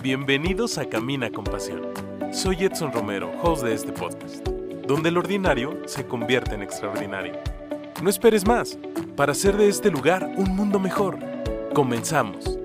Bienvenidos a Camina con Pasión. Soy Edson Romero, host de este podcast, donde el ordinario se convierte en extraordinario. No esperes más para hacer de este lugar un mundo mejor. Comenzamos.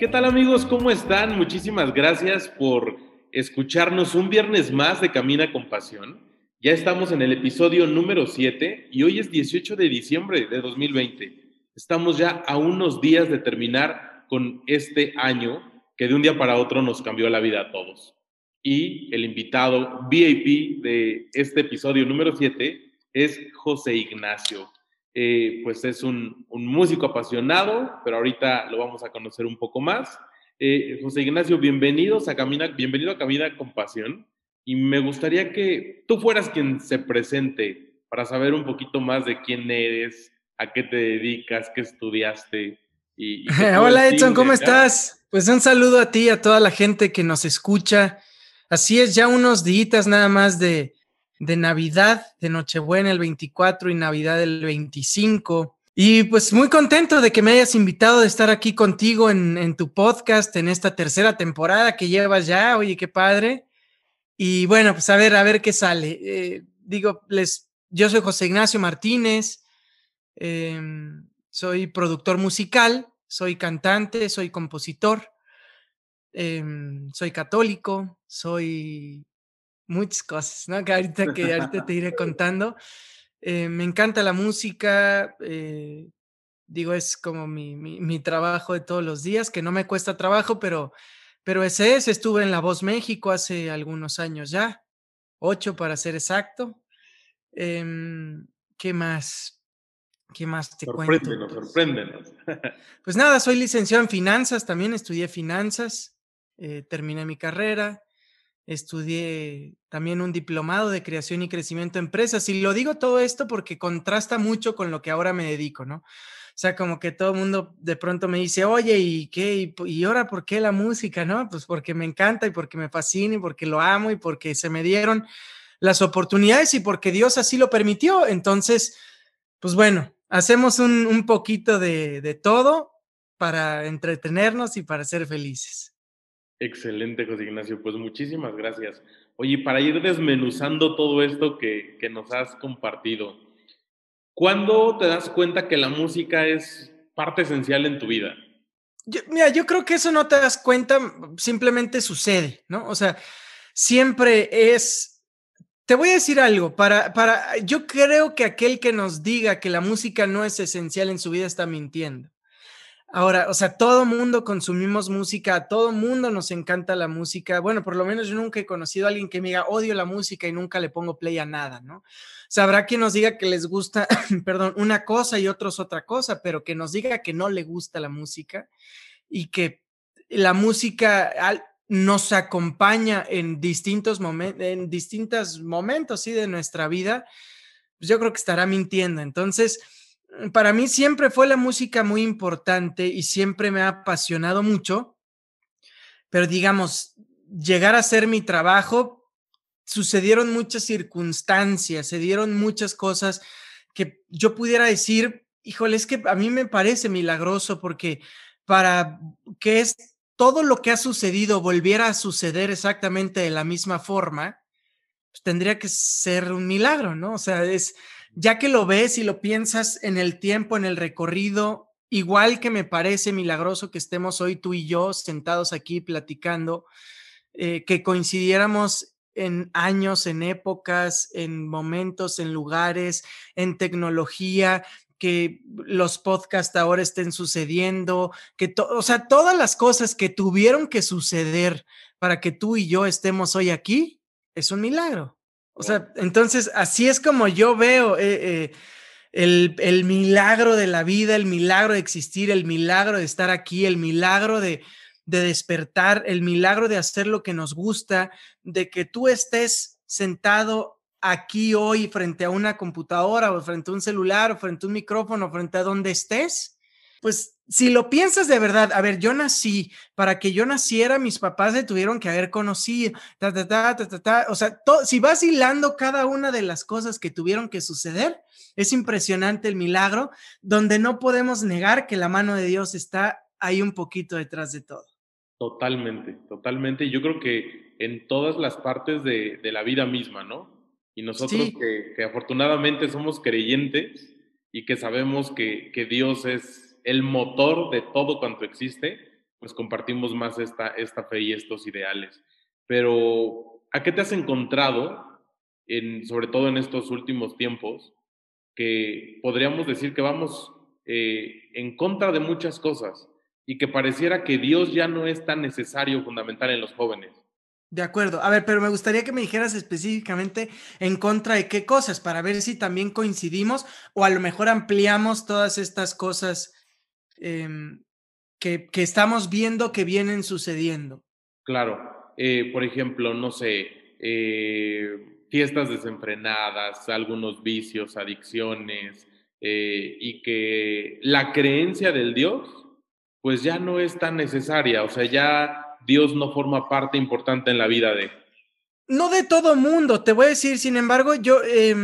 ¿Qué tal amigos? ¿Cómo están? Muchísimas gracias por escucharnos un viernes más de Camina con Pasión. Ya estamos en el episodio número 7 y hoy es 18 de diciembre de 2020. Estamos ya a unos días de terminar con este año que de un día para otro nos cambió la vida a todos. Y el invitado VIP de este episodio número 7 es José Ignacio. Eh, pues es un, músico apasionado, pero ahorita lo vamos a conocer un poco más. Eh, José Ignacio, bienvenidos a Camina, bienvenido a Camina con Pasión. Y me gustaría que tú fueras quien se presente para saber un poquito más de quién eres, a qué te dedicas, qué estudiaste, Hola Edson, ¿cómo estás? Pues un saludo a ti y a toda la gente que nos escucha. Así es, ya unos días nada más de, de Navidad, de Nochebuena el 24 y Navidad el 25. Y pues muy contento de que me hayas invitado de estar aquí contigo en, tu podcast en esta tercera temporada que llevas ya. Oye, qué padre. Y bueno, pues a ver, a ver qué sale. Eh, digo, les, yo soy José Ignacio Martínez. Em, soy productor musical, soy cantante, soy compositor, em, soy católico, soy muchas cosas, ¿no? Que ahorita, que ahorita te iré contando. Eh, me encanta la música, eh, digo, es como mi, mi, trabajo de todos los días, que no me cuesta trabajo, pero, pero ese es, estuve en La Voz México hace algunos años ya, ocho para ser exacto. Em, ¿Qué más? ¿Qué más te cuento? Sorpréndenos, Pues nada, soy licenciado en finanzas, también estudié finanzas, eh, terminé mi carrera, estudié también un diplomado de creación y crecimiento de empresas. Y lo digo todo esto porque contrasta mucho con lo que ahora me dedico, ¿no? O sea, como que todo el mundo de pronto me dice, oye, ¿y qué? ¿Y, ahora por qué la música? ¿No? Pues porque me encanta y porque me fascina y porque lo amo y porque se me dieron las oportunidades y porque Dios así lo permitió. Entonces, pues bueno, hacemos un, poquito de, todo para entretenernos y para ser felices. Excelente, José Ignacio. Pues muchísimas gracias. Oye, para ir desmenuzando todo esto que, nos has compartido, ¿cuándo te das cuenta que la música es parte esencial en tu vida? mira, yo creo que eso no te das cuenta, simplemente sucede, ¿no? O sea, siempre es te voy a decir algo, para, para, yo creo que aquel que nos diga que la música no es esencial en su vida está mintiendo. Ahora, o sea, todo mundo consumimos música, todo mundo nos encanta la música. Bueno, por lo menos yo nunca he conocido a alguien que me diga odio la música y nunca le pongo play a nada, ¿no? Sabrá quien nos diga que les gusta, perdón, una cosa y otros otra cosa, pero que nos diga que no le gusta la música y que la música, nos acompaña en distintos momentos, en distintos momentos ¿sí? de nuestra vida, pues yo creo que estará mintiendo. Entonces, para mí siempre fue la música muy importante y siempre me ha apasionado mucho, pero digamos, llegar a ser mi trabajo, sucedieron muchas circunstancias, se dieron muchas cosas que yo pudiera decir, híjole, es que a mí me parece milagroso porque para que es todo lo que ha sucedido volviera a suceder exactamente de la misma forma, pues tendría que ser un milagro, ¿no? O sea, es, ya que lo ves y lo piensas en el tiempo, en el recorrido, igual que me parece milagroso que estemos hoy tú y yo sentados aquí platicando, eh, que coincidiéramos en años, en épocas, en momentos, en lugares, en tecnología, que los podcasts ahora estén sucediendo, que o sea, todas las cosas que tuvieron que suceder para que tú y yo estemos hoy aquí, es un milagro. O sea, entonces así es como yo veo eh, eh, el, el, milagro de la vida, el milagro de existir, el milagro de estar aquí, el milagro de, de despertar, el milagro de hacer lo que nos gusta, de que tú estés sentado aquí hoy frente a una computadora o frente a un celular o frente a un micrófono, frente a donde estés, pues si lo piensas de verdad, a ver, yo nací, para que yo naciera, mis papás se tuvieron que haber conocido, ta, ta, ta, ta, ta, o sea, si vas hilando cada una de las cosas que tuvieron que suceder, es impresionante el milagro, donde no podemos negar que la mano de Dios está hay un poquito detrás de todo. Totalmente, totalmente. Yo creo que en todas las partes de, de la vida misma, ¿no? Y nosotros que, que, afortunadamente somos creyentes y que sabemos que, que, Dios es el motor de todo cuanto existe, pues compartimos más esta, esta fe y estos ideales. Pero, ¿a qué te has encontrado, en, sobre todo en estos últimos tiempos, que podríamos decir que vamos eh, en contra de muchas cosas y que pareciera que Dios ya no es tan necesario, fundamental en los jóvenes? De acuerdo. A ver, pero me gustaría que me dijeras específicamente en contra de qué cosas, para ver si también coincidimos o a lo mejor ampliamos todas estas cosas em, que, que, estamos viendo que vienen sucediendo. Claro. Eh, por ejemplo, no sé, eh, fiestas desenfrenadas, algunos vicios, adicciones, eh, y que la creencia del Dios, pues ya no es tan necesaria. O sea, ya Dios no forma parte importante en la vida de... No de todo mundo, te voy a decir, sin embargo, yo, eh,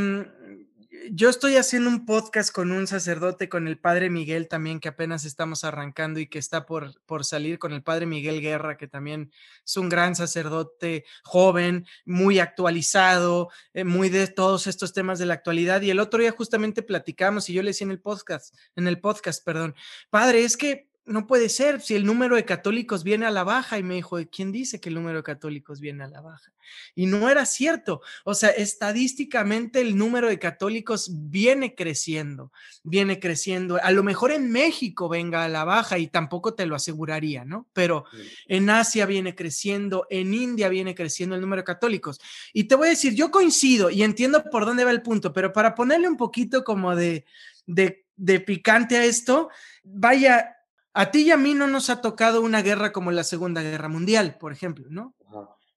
yo estoy haciendo un podcast con un sacerdote, con el padre Miguel también, que apenas estamos arrancando y que está por, por salir, con el padre Miguel Guerra, que también es un gran sacerdote joven, muy actualizado, eh, muy de todos estos temas de la actualidad. Y el otro día justamente platicamos y yo le decía en el podcast, en el podcast, perdón, padre, es que no puede ser si el número de católicos viene a la baja. Y me dijo, ¿quién dice que el número de católicos viene a la baja? Y no era cierto. O sea, estadísticamente el número de católicos viene creciendo, viene creciendo. A lo mejor en México venga a la baja y tampoco te lo aseguraría, ¿no? Pero en Asia viene creciendo, en India viene creciendo el número de católicos. Y te voy a decir, yo coincido y entiendo por dónde va el punto, pero para ponerle un poquito como de, de, de picante a esto, vaya, a ti y a mí no nos ha tocado una guerra como la Segunda Guerra Mundial, por ejemplo, ¿no?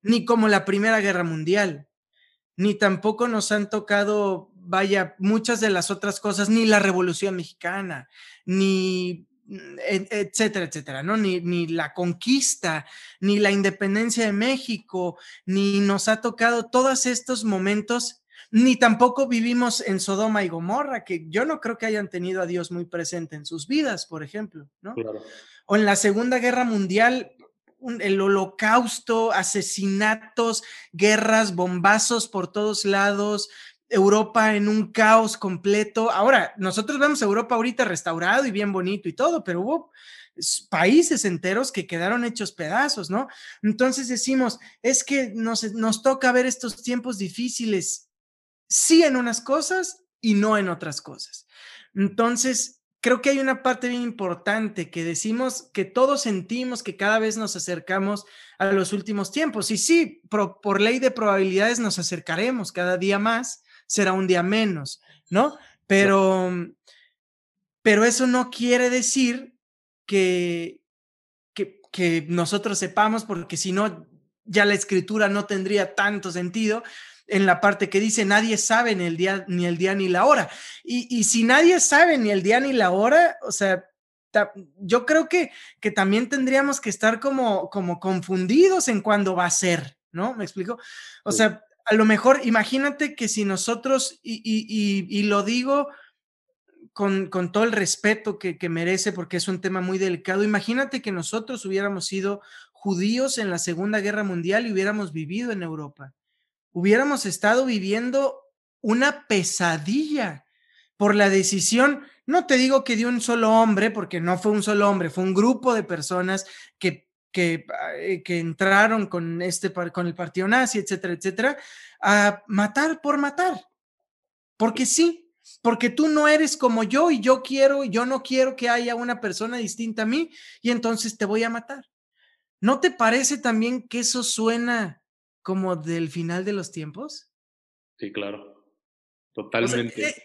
Ni como la Primera Guerra Mundial, ni tampoco nos han tocado, vaya, muchas de las otras cosas, ni la Revolución Mexicana, ni etcétera, etcétera, ¿no? Ni, ni la conquista, ni la independencia de México, ni nos ha tocado todos estos momentos ni tampoco vivimos en Sodoma y Gomorra, que yo no creo que hayan tenido a Dios muy presente en sus vidas, por ejemplo, ¿no? O en la Segunda Guerra Mundial, el holocausto, asesinatos, guerras, bombazos por todos lados, Europa en un caos completo. Ahora, nosotros vemos Europa ahorita restaurado y bien bonito y todo, pero hubo países enteros que quedaron hechos pedazos, ¿no? Entonces decimos, es que nos, nos toca ver estos tiempos difíciles sí en unas cosas y no en otras cosas. Entonces, creo que hay una parte bien importante que decimos que todos sentimos que cada vez nos acercamos a los últimos tiempos. Y sí, por, ley de probabilidades nos acercaremos cada día más, será un día menos, ¿no? Pero, pero eso no quiere decir que, que, que nosotros sepamos, porque si no, ya la escritura no tendría tanto sentido, en la parte que dice nadie sabe ni el día ni el día ni la hora. Y, si nadie sabe ni el día ni la hora, o sea, yo creo que, que también tendríamos que estar como, como confundidos en cuándo va a ser, ¿no? ¿Me explico? O sea, a lo mejor imagínate que si nosotros, y, lo digo con, con, todo el respeto que, que merece, porque es un tema muy delicado, imagínate que nosotros hubiéramos sido judíos en la Segunda Guerra Mundial y hubiéramos vivido en Europa hubiéramos estado viviendo una pesadilla por la decisión, no te digo que de un solo hombre, porque no fue un solo hombre, fue un grupo de personas que, que, eh, que entraron con, este, con el partido nazi, etcétera, etcétera, a matar por matar. Porque sí, porque tú no eres como yo y yo quiero, yo no quiero que haya una persona distinta a mí y entonces te voy a matar. ¿No te parece también que eso suena como del final de los tiempos. Sí, claro. Totalmente. Eh,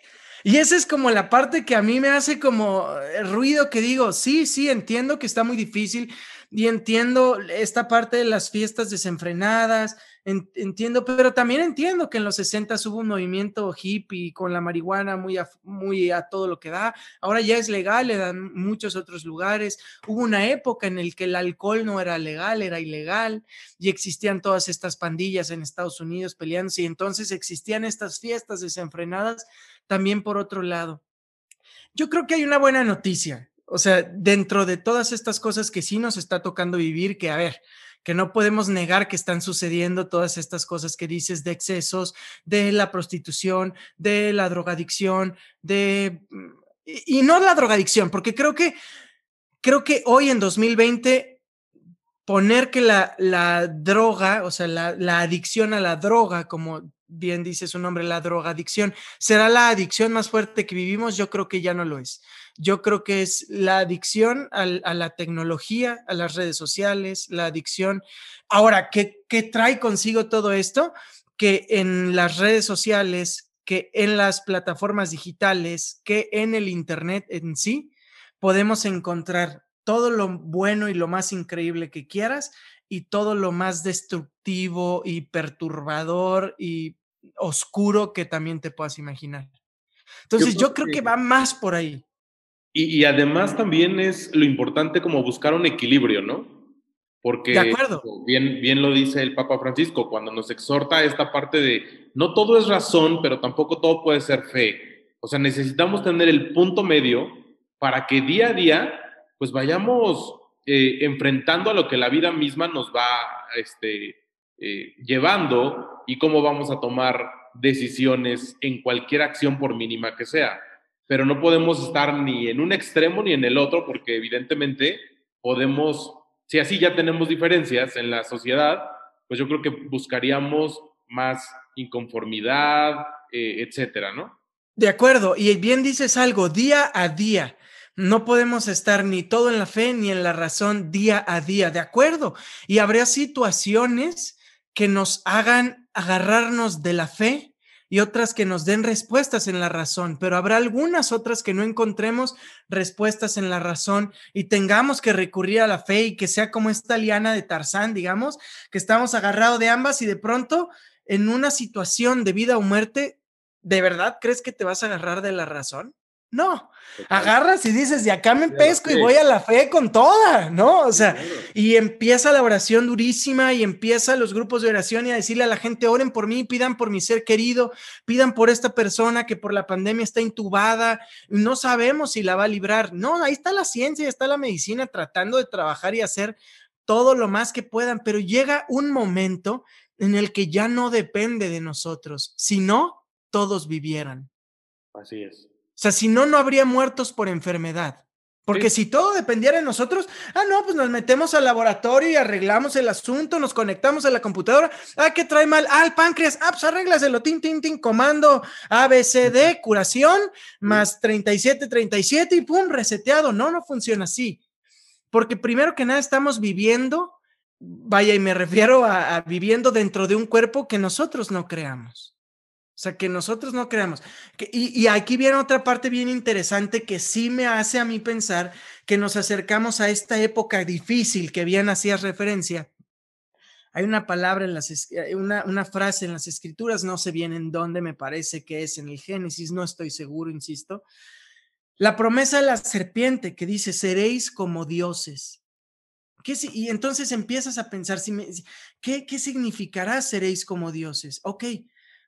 y esa es como la parte que a mí me hace como eh, ruido que digo, sí, sí, entiendo que está muy difícil y entiendo esta parte de las fiestas desenfrenadas, entiendo, pero también entiendo que en los 60 hubo un movimiento hippie con la marihuana muy a, muy a todo lo que da. Ahora ya es legal en muchos otros lugares. Hubo una época en la que el alcohol no era legal, era ilegal y existían todas estas pandillas en Estados Unidos peleándose y entonces existían estas fiestas desenfrenadas también por otro lado. Yo creo que hay una buena noticia O sea, dentro de todas estas cosas que sí nos está tocando vivir, que a ver, que no podemos negar que están sucediendo todas estas cosas que dices de excesos, de la prostitución, de la drogadicción, de... Y, no la drogadicción, porque creo que, creo que hoy en 2020 poner que la, la droga, o sea, la, la adicción a la droga, como bien dice su nombre, la drogadicción, será la adicción más fuerte que vivimos, yo creo que ya no lo es. Yo creo que es la adicción a la tecnología, a las redes sociales, la adicción. Ahora, ¿qué, ¿qué trae consigo todo esto? Que en las redes sociales, que en las plataformas digitales, que en el Internet en sí, podemos encontrar todo lo bueno y lo más increíble que quieras y todo lo más destructivo y perturbador y oscuro que también te puedas imaginar. Entonces yo creo, que, va más por ahí. Y, además también es lo importante como buscar un equilibrio, ¿no? Porque de acuerdo. Bien, bien lo dice el Papa Francisco cuando nos exhorta a esta parte de no todo es razón, pero tampoco todo puede ser fe. O sea, necesitamos tener el punto medio para que día a día pues vayamos eh, enfrentando a lo que la vida misma nos va este, eh, llevando y cómo vamos a tomar decisiones en cualquier acción por mínima que sea pero no podemos estar ni en un extremo ni en el otro porque evidentemente podemos, si así ya tenemos diferencias en la sociedad, pues yo creo que buscaríamos más inconformidad, eh, etcétera, ¿no? De acuerdo, y bien dices algo, día a día. No podemos estar ni todo en la fe ni en la razón día a día, de acuerdo. Y habría situaciones que nos hagan agarrarnos de la fe y otras que nos den respuestas en la razón, pero habrá algunas otras que no encontremos respuestas en la razón y tengamos que recurrir a la fe y que sea como esta liana de Tarzán, digamos, que estamos agarrados de ambas y de pronto en una situación de vida o muerte, ¿de verdad crees que te vas a agarrar de la razón? No, agarras y dices, de acá me pesco y voy a la fe con toda, ¿no? O sea, y empieza la oración durísima y empieza los grupos de oración y a decirle a la gente, oren por mí, pidan por mi ser querido, pidan por esta persona que por la pandemia está intubada, no sabemos si la va a librar. No, ahí está la ciencia, está la medicina tratando de trabajar y hacer todo lo más que puedan, pero llega un momento en el que ya no depende de nosotros, si no, todos vivieran. Así es. O sea, si no, no habría muertos por enfermedad. Porque si todo dependiera de nosotros, ah, no, pues nos metemos al laboratorio y arreglamos el asunto, nos conectamos a la computadora. Ah, ¿qué trae mal? Ah, el páncreas. Ah, pues arréglaselo, tin, tin, tin, comando ABCD, curación, más 37, 37 y pum, reseteado. No, no funciona así. Porque primero que nada estamos viviendo, vaya, y me refiero a viviendo dentro de un cuerpo que nosotros no creamos. O sea, que nosotros no creamos. y, aquí viene otra parte bien interesante que sí me hace a mí pensar que nos acercamos a esta época difícil que bien hacías referencia. Hay una palabra en las, eh, una, una frase en las escrituras, no sé bien en dónde, me parece que es en el Génesis, no estoy seguro, insisto. La promesa de la serpiente que dice, seréis como dioses. ¿Qué, y entonces empiezas a pensar, si ¿qué, ¿qué significará seréis como dioses? Ok,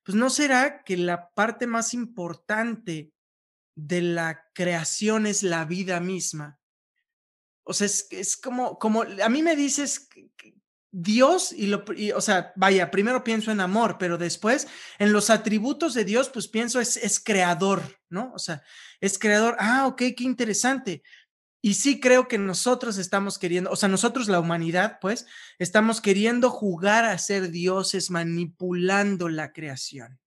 pues no será que la parte más importante de la creación es la vida misma. O sea, es, como, como, a mí me dices Dios y lo, o sea, vaya, primero pienso en amor, pero después en los atributos de Dios, pues pienso es, es creador, ¿no? O sea, es creador. Ah, ok, qué interesante. Y sí creo que nosotros estamos queriendo, o sea, nosotros la humanidad, pues, estamos queriendo jugar a ser dioses manipulando la creación.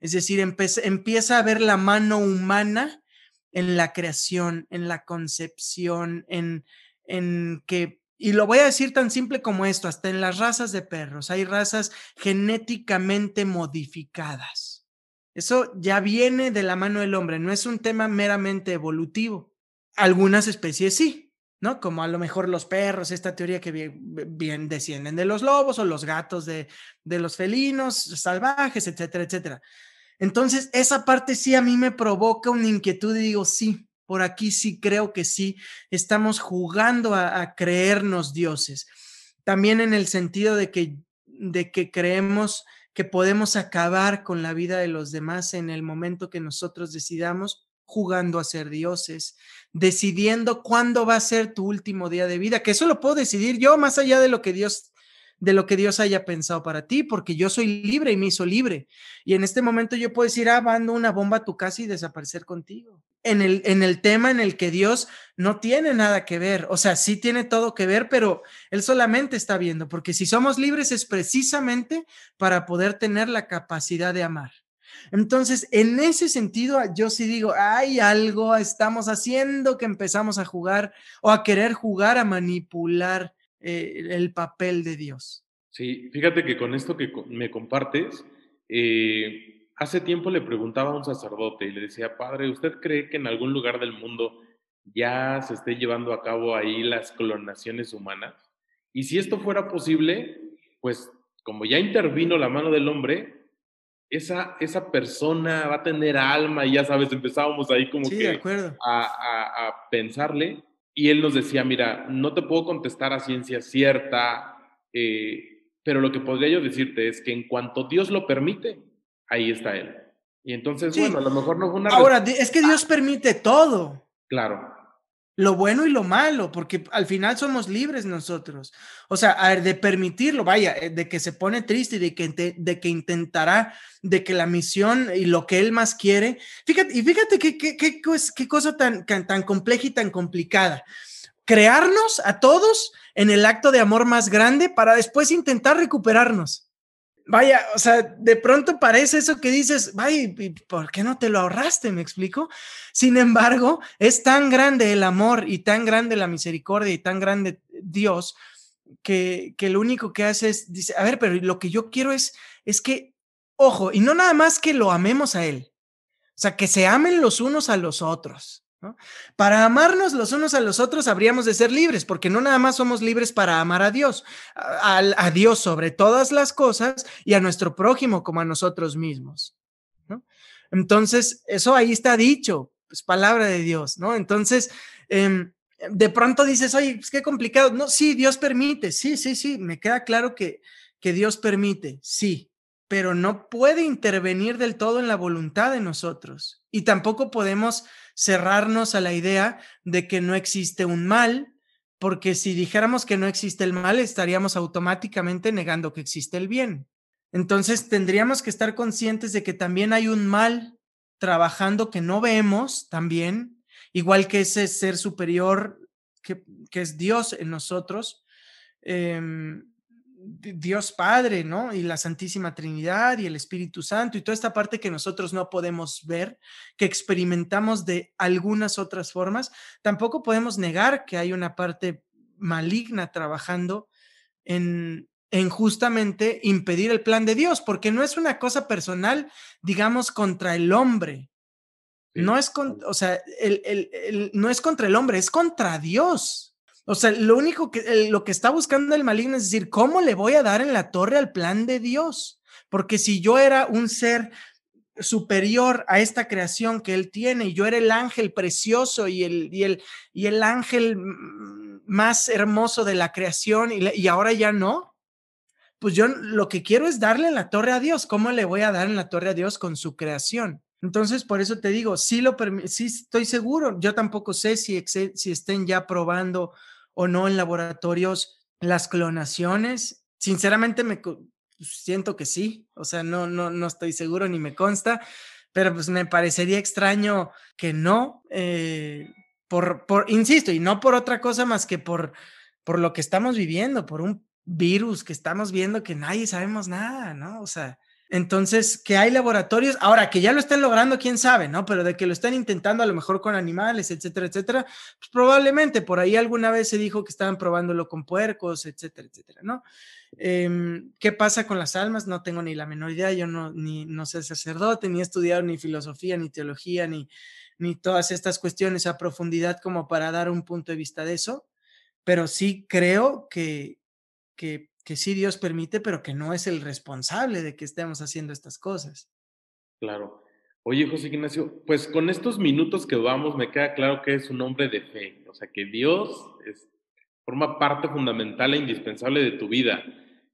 Es decir, empieza a ver la mano humana en la creación, en la concepción, en, en que, y lo voy a decir tan simple como esto, hasta en las razas de perros, hay razas genéticamente modificadas. Eso ya viene de la mano del hombre, no es un tema meramente evolutivo. Algunas especies sí, ¿no? Como a lo mejor los perros, esta teoría que bien, descienden de los lobos o los gatos de, de los felinos salvajes, etcétera, etcétera. Entonces, esa parte sí a mí me provoca una inquietud y digo, sí, por aquí sí creo que sí, estamos jugando a, a creernos dioses. También en el sentido de que, de que creemos que podemos acabar con la vida de los demás en el momento que nosotros decidamos jugando a ser dioses, decidiendo cuándo va a ser tu último día de vida, que eso lo puedo decidir yo más allá de lo que Dios de lo que Dios haya pensado para ti, porque yo soy libre y me hizo libre. Y en este momento yo puedo decir, ah, mando una bomba a tu casa y desaparecer contigo. En el, en el tema en el que Dios no tiene nada que ver, o sea, sí tiene todo que ver, pero Él solamente está viendo, porque si somos libres es precisamente para poder tener la capacidad de amar. Entonces, en ese sentido, yo sí digo, hay algo estamos haciendo que empezamos a jugar o a querer jugar a manipular eh, el papel de Dios. Sí, fíjate que con esto que me compartes, eh, hace tiempo le preguntaba a un sacerdote y le decía, padre, ¿usted cree que en algún lugar del mundo ya se esté llevando a cabo ahí las clonaciones humanas? Y si esto fuera posible, pues como ya intervino la mano del hombre, esa, esa persona va a tener alma y ya sabes, empezábamos ahí como que A, pensarle y él nos decía, mira, no te puedo contestar a ciencia cierta, eh, pero lo que podría yo decirte es que en cuanto Dios lo permite, ahí está Él. Y entonces, bueno, a lo mejor no fue una... Ahora, es que Dios permite todo. Claro lo bueno y lo malo, porque al final somos libres nosotros. O sea, de permitirlo, vaya, eh, de que se pone triste y de que, de que intentará, de que la misión y lo que él más quiere. Fíjate, y fíjate qué, qué, qué, qué cosa tan, tan compleja y tan complicada. Crearnos a todos en el acto de amor más grande para después intentar recuperarnos vaya, o sea, de pronto parece eso que dices, vaya, ¿por qué no te lo ahorraste? ¿Me explico? Sin embargo, es tan grande el amor y tan grande la misericordia y tan grande Dios que, que lo único que hace es, dice, a ver, pero lo que yo quiero es, es que, ojo, y no nada más que lo amemos a Él, o sea, que se amen los unos a los otros. Para amarnos los unos a los otros habríamos de ser libres, porque no nada más somos libres para amar a Dios, a, Dios sobre todas las cosas y a nuestro prójimo como a nosotros mismos. Entonces, eso ahí está dicho, es palabra de Dios, ¿no? Entonces, em, de pronto dices, oye, pues qué complicado. No, sí, Dios permite, sí, sí, sí, me queda claro que, que Dios permite, sí, pero no puede intervenir del todo en la voluntad de nosotros. Y tampoco podemos cerrarnos a la idea de que no existe un mal, porque si dijéramos que no existe el mal, estaríamos automáticamente negando que existe el bien. Entonces tendríamos que estar conscientes de que también hay un mal trabajando que no vemos también, igual que ese ser superior que, que es Dios en nosotros. Em, Dios Padre, ¿no? Y la Santísima Trinidad y el Espíritu Santo y toda esta parte que nosotros no podemos ver, que experimentamos de algunas otras formas, tampoco podemos negar que hay una parte maligna trabajando en, en justamente impedir el plan de Dios, porque no es una cosa personal, digamos, contra el hombre. No es, con, o sea, no es contra el hombre, es contra Dios. O sea, lo único que, lo que está buscando el maligno es decir, ¿cómo le voy a dar en la torre al plan de Dios? Porque si yo era un ser superior a esta creación que él tiene y yo era el ángel precioso y el, y el, y el ángel más hermoso de la creación y, ahora ya no, pues yo lo que quiero es darle en la torre a Dios. ¿Cómo le voy a dar en la torre a Dios con su creación? Entonces, por eso te digo, sí, lo sí estoy seguro. Yo tampoco sé si, si estén ya probando o no en laboratorios las clonaciones. Sinceramente me siento que sí, o sea, no, no, no estoy seguro ni me consta, pero pues me parecería extraño que no, eh, por, por, insisto, y no por otra cosa más que por, por lo que estamos viviendo, por un virus que estamos viendo que nadie sabemos nada, ¿no? O sea, entonces, que hay laboratorios, ahora que ya lo estén logrando, quién sabe, ¿no? Pero de que lo están intentando a lo mejor con animales, etcétera, etcétera, pues probablemente por ahí alguna vez se dijo que estaban probándolo con puercos, etcétera, etcétera, ¿no? Em, ¿Qué pasa con las almas? No tengo ni la menor idea, yo no, ni, no sé sacerdote, ni he estudiado ni filosofía, ni teología, ni, ni todas estas cuestiones a profundidad como para dar un punto de vista de eso, pero sí creo que, que que sí Dios permite, pero que no es el responsable de que estemos haciendo estas cosas. Claro. Oye, José Ignacio, pues con estos minutos que vamos, me queda claro que es un hombre de fe, o sea, que Dios es, forma parte fundamental e indispensable de tu vida.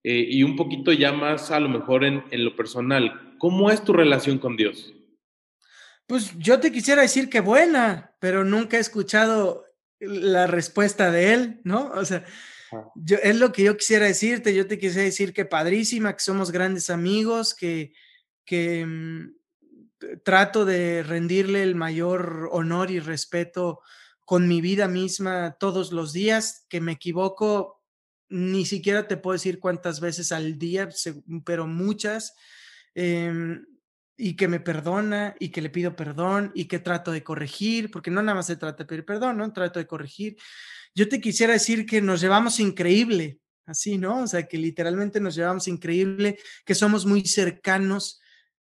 Eh, y un poquito ya más a lo mejor en, en lo personal, ¿cómo es tu relación con Dios? Pues yo te quisiera decir que buena, pero nunca he escuchado la respuesta de él, ¿no? O sea, es lo que yo quisiera decirte, yo te quisiera decir que padrísima, que somos grandes amigos, que, que mm, trato de rendirle el mayor honor y respeto con mi vida misma todos los días, que me equivoco, ni siquiera te puedo decir cuántas veces al día, pero muchas, em, y que me perdona y que le pido perdón y que trato de corregir, porque no nada más se trata de pedir perdón, ¿no? Trato de corregir. Yo te quisiera decir que nos llevamos increíble, así, ¿no? O sea, que literalmente nos llevamos increíble, que somos muy cercanos,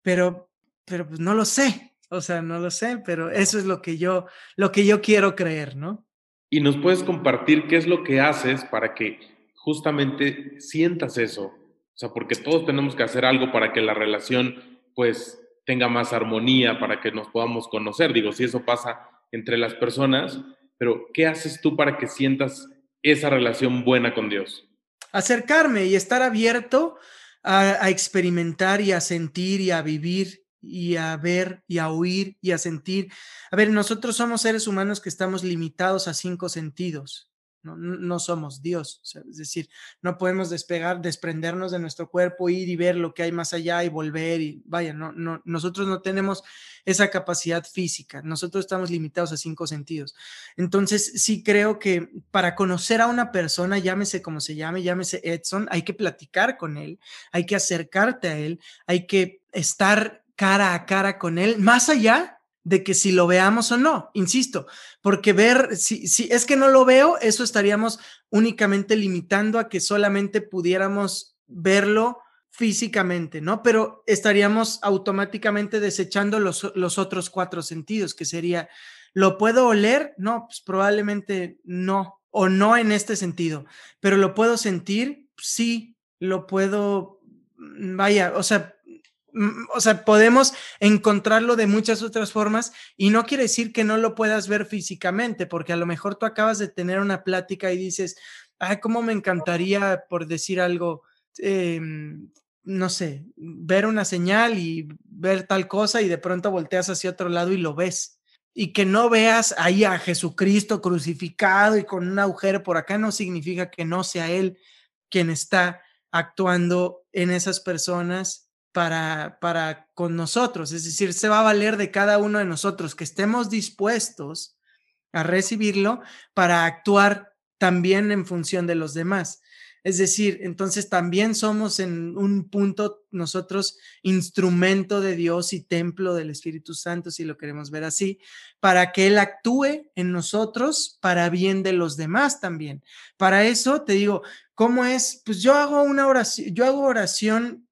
pero, pero pues no lo sé, o sea, no lo sé, pero eso es lo que yo, lo que yo quiero creer, ¿no? Y nos puedes compartir qué es lo que haces para que justamente sientas eso. O sea, porque todos tenemos que hacer algo para que la relación pues tenga más armonía, para que nos podamos conocer. Digo, si eso pasa entre las personas, pero ¿qué haces tú para que sientas esa relación buena con Dios? Acercarme y estar abierto a, experimentar y a sentir y a vivir y a ver y a oír y a sentir. A ver, nosotros somos seres humanos que estamos limitados a cinco sentidos. No, somos Dios, es decir, no podemos despegar, desprendernos de nuestro cuerpo, ir y ver lo que hay más allá y volver y vaya, no, no, nosotros no tenemos esa capacidad física, nosotros estamos limitados a cinco sentidos. Entonces, sí creo que para conocer a una persona, llámese como se llame, llámese Edson, hay que platicar con él, hay que acercarte a él, hay que estar cara a cara con él, más allá de que si lo veamos o no, insisto, porque ver, si, si es que no lo veo, eso estaríamos únicamente limitando a que solamente pudiéramos verlo físicamente, ¿no? Pero estaríamos automáticamente desechando los, los otros cuatro sentidos, que sería, ¿lo puedo oler? No, pues probablemente no, o no en este sentido, pero ¿lo puedo sentir? Sí, lo puedo, mm, vaya, o sea, o sea, podemos encontrarlo de muchas otras formas y no quiere decir que no lo puedas ver físicamente, porque a lo mejor tú acabas de tener una plática y dices, ay, cómo me encantaría, por decir algo, em, no sé, ver una señal y ver tal cosa y de pronto volteas hacia otro lado y lo ves. Y que no veas ahí a Jesucristo crucificado y con un agujero por acá no significa que no sea Él quien está actuando en esas personas para, para con nosotros. Es decir, se va a valer de cada uno de nosotros, que estemos dispuestos a recibirlo para actuar también en función de los demás. Es decir, entonces también somos en un punto nosotros instrumento de Dios y templo del Espíritu Santo, si lo queremos ver así, para que Él actúe en nosotros para bien de los demás también. Para eso te digo, ¿cómo es? Pues yo hago una oración, yo hago oración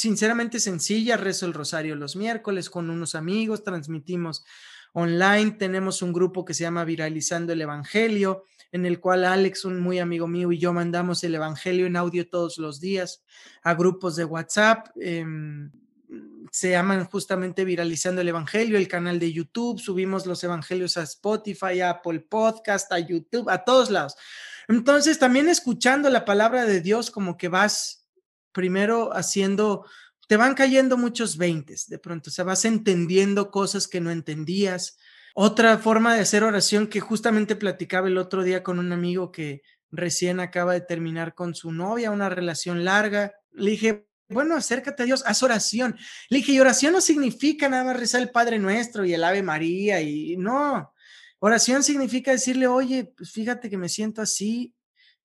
sinceramente sencilla, rezo el rosario los miércoles con unos amigos, transmitimos online, tenemos un grupo que se llama Viralizando el Evangelio, en el cual Alex, un muy amigo mío, y yo mandamos el Evangelio en audio todos los días a grupos de WhatsApp. Em, se llaman justamente Viralizando el Evangelio, el canal de YouTube, subimos los Evangelios a Spotify, a Apple Podcast, a YouTube, a todos lados. Entonces, también escuchando la palabra de Dios, como que vas primero haciendo, te van cayendo muchos veintes de pronto, o sea, vas entendiendo cosas que no entendías. Otra forma de hacer oración que justamente platicaba el otro día con un amigo que recién acaba de terminar con su novia, una relación larga. Le dije, bueno, acércate a Dios, haz oración. Le dije, y oración no significa nada más rezar el Padre Nuestro y el Ave María y no. Oración significa decirle, oye, pues fíjate que me siento así,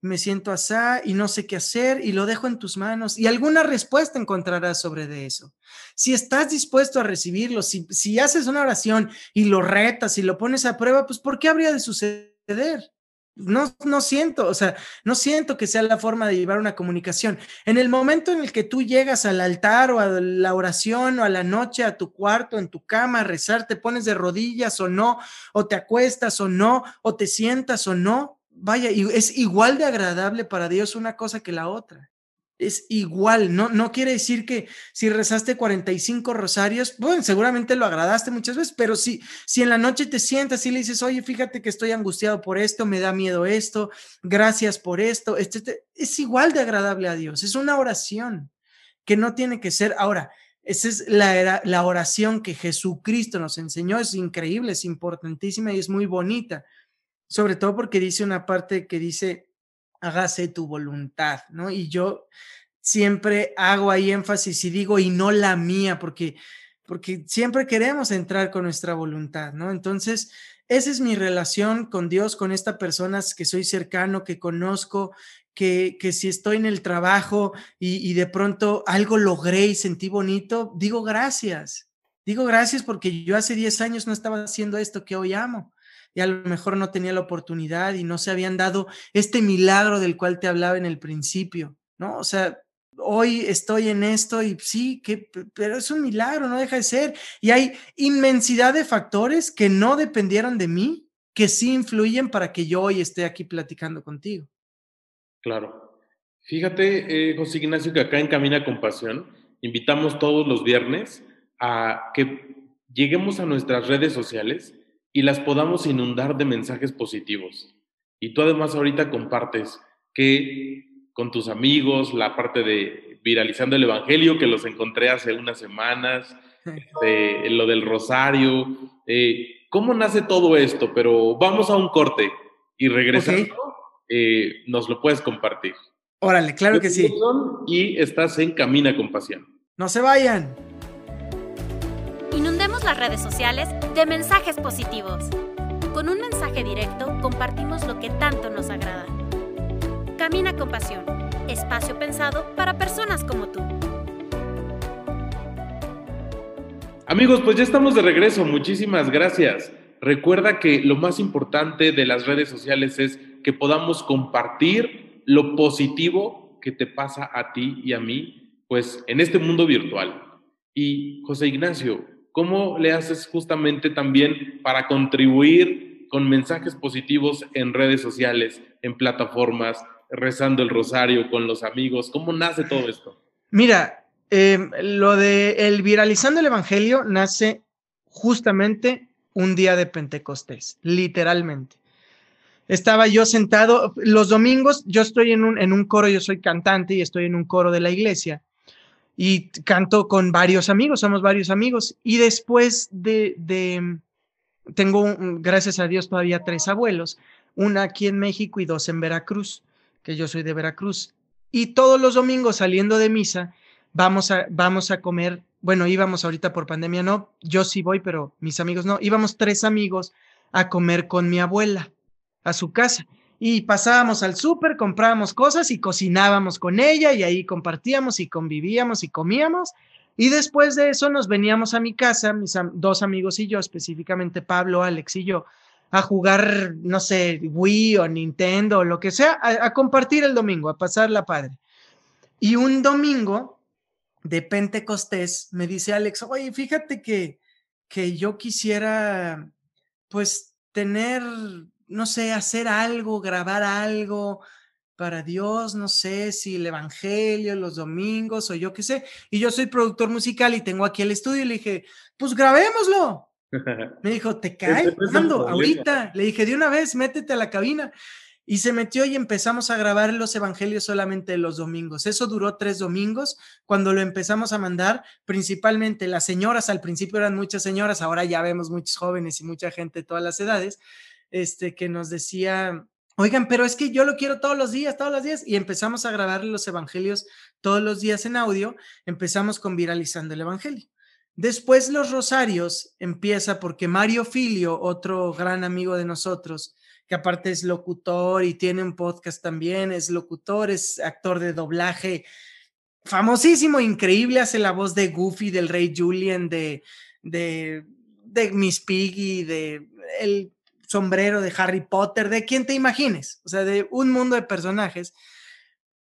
me siento así y no sé qué hacer y lo dejo en tus manos y alguna respuesta encontrarás sobre de eso. Si estás dispuesto a recibirlo, si, si haces una oración y lo retas y lo pones a prueba, pues ¿por qué habría de suceder? No, no siento, o sea, no siento que sea la forma de llevar una comunicación. En el momento en el que tú llegas al altar o a la oración o a la noche a tu cuarto, en tu cama a rezar, te pones de rodillas o no, o te acuestas o no, o te sientas o no, vaya, es igual de agradable para Dios una cosa que la otra. Es igual, no, no quiere decir que si rezaste 45 rosarios, bueno, seguramente lo agradaste muchas veces, pero si, si en la noche te sientas y le dices, oye, fíjate que estoy angustiado por esto, me da miedo esto, gracias por esto, este, este es igual de agradable a Dios, es una oración que no tiene que ser. Ahora, Esa es la, la oración que Jesucristo nos enseñó. Es increíble, es importantísima y es muy bonita. Sobre todo porque dice una parte que dice, hágase tu voluntad, ¿no? Y yo siempre hago ahí énfasis y digo, y no la mía, porque, porque siempre queremos entrar con nuestra voluntad, ¿no? Entonces, esa es mi relación con Dios, con esta personas que soy cercano, que conozco, que, que si estoy en el trabajo y, y de pronto algo logré y sentí bonito, digo gracias. Digo gracias porque yo hace 10 años no estaba haciendo esto que hoy amo y a lo mejor no tenía la oportunidad y no se habían dado este milagro del cual te hablaba en el principio, ¿no? O sea, hoy estoy en esto y sí, que, pero es un milagro, no deja de ser. Y hay inmensidad de factores que no dependieron de mí, que sí influyen para que yo hoy esté aquí platicando contigo. Claro. Fíjate, eh, José Ignacio, que acá en Camina con Pasión invitamos todos los viernes a que lleguemos a nuestras redes sociales y las podamos inundar de mensajes positivos. Y tú además ahorita compartes que con tus amigos, la parte de viralizando el Evangelio, que los encontré hace unas semanas, este, lo del rosario. Eh, ¿Cómo nace todo esto? Pero vamos a un corte y regresando eh, nos lo puedes compartir. Órale, claro que sí. Y estás en Camina con Pasión. No se vayan. Las redes sociales de mensajes positivos. Con un mensaje directo compartimos lo que tanto nos agrada. Camina con pasión. Espacio pensado para personas como tú. Amigos, pues ya estamos de regreso. Muchísimas gracias. Recuerda que lo más importante de las redes sociales es que podamos compartir lo positivo que te pasa a ti y a mí, pues en este mundo virtual. Y José Ignacio, ¿cómo le haces justamente también para contribuir con mensajes positivos en redes sociales, en plataformas, rezando el rosario con los amigos? ¿Cómo nace todo esto? Mira, em, lo de el viralizando el evangelio nace justamente un día de Pentecostés, literalmente. Estaba yo sentado, los domingos yo estoy en un, en un coro, yo soy cantante y estoy en un coro de la iglesia y canto con varios amigos, somos varios amigos. Y después de, de tengo, gracias a Dios, todavía tres abuelos, una aquí en México y dos en Veracruz que yo soy de Veracruz. Y todos los domingos saliendo de misa, vamos a, vamos a comer, bueno, íbamos ahorita por pandemia, no, yo sí voy, pero mis amigos no, íbamos tres amigos a comer con mi abuela a su casa. Y pasábamos al súper, comprábamos cosas y cocinábamos con ella y ahí compartíamos y convivíamos y comíamos. Y después de eso nos veníamos a mi casa, mis dos amigos y yo, específicamente Pablo, Alex y yo, a jugar, no sé, Wii o Nintendo o lo que sea, a, compartir el domingo, a pasar la padre. Y un domingo de Pentecostés me dice Alex, oye, fíjate que, que yo quisiera, pues, tener, no sé, hacer algo, grabar algo para Dios, no sé si el Evangelio, los domingos o yo qué sé. Y yo soy productor musical y tengo aquí el estudio y le dije, pues grabémoslo. Me dijo, ¿te cae? ¿Cuándo? Ahorita. Le dije, de una vez, métete a la cabina. Y se metió y empezamos a grabar los evangelios solamente los domingos. Eso duró tres domingos. Cuando lo empezamos a mandar, principalmente las señoras, al principio eran muchas señoras, ahora ya vemos muchos jóvenes y mucha gente de todas las edades, este, que nos decía, oigan, pero es que yo lo quiero todos los días, todos los días. Y empezamos a grabar los evangelios todos los días en audio. Empezamos con viralizando el evangelio. Después los rosarios empieza porque Mario Filio, otro gran amigo de nosotros, que aparte es locutor y tiene un podcast también, es locutor, es actor de doblaje, famosísimo, increíble, hace la voz de Goofy, del Rey Julian, de, de, de Miss Piggy, de el sombrero de Harry Potter, de quien te imagines, o sea, de un mundo de personajes.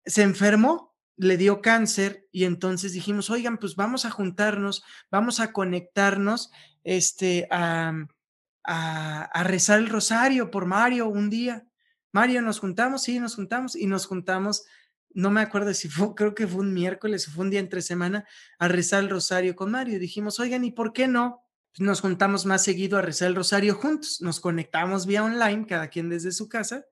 Se enfermó le dio cáncer y entonces dijimos, oigan, pues vamos a juntarnos, vamos a conectarnos este, a, rezar el rosario por Mario un día. Mario, nos juntamos, sí, nos juntamos y nos juntamos, no me acuerdo si fue, creo que fue un miércoles o fue un día entre semana, a rezar el rosario con Mario. Dijimos, oigan, ¿y por qué no? Nos juntamos más seguido a rezar el rosario juntos, nos conectamos vía online, cada quien desde su casa,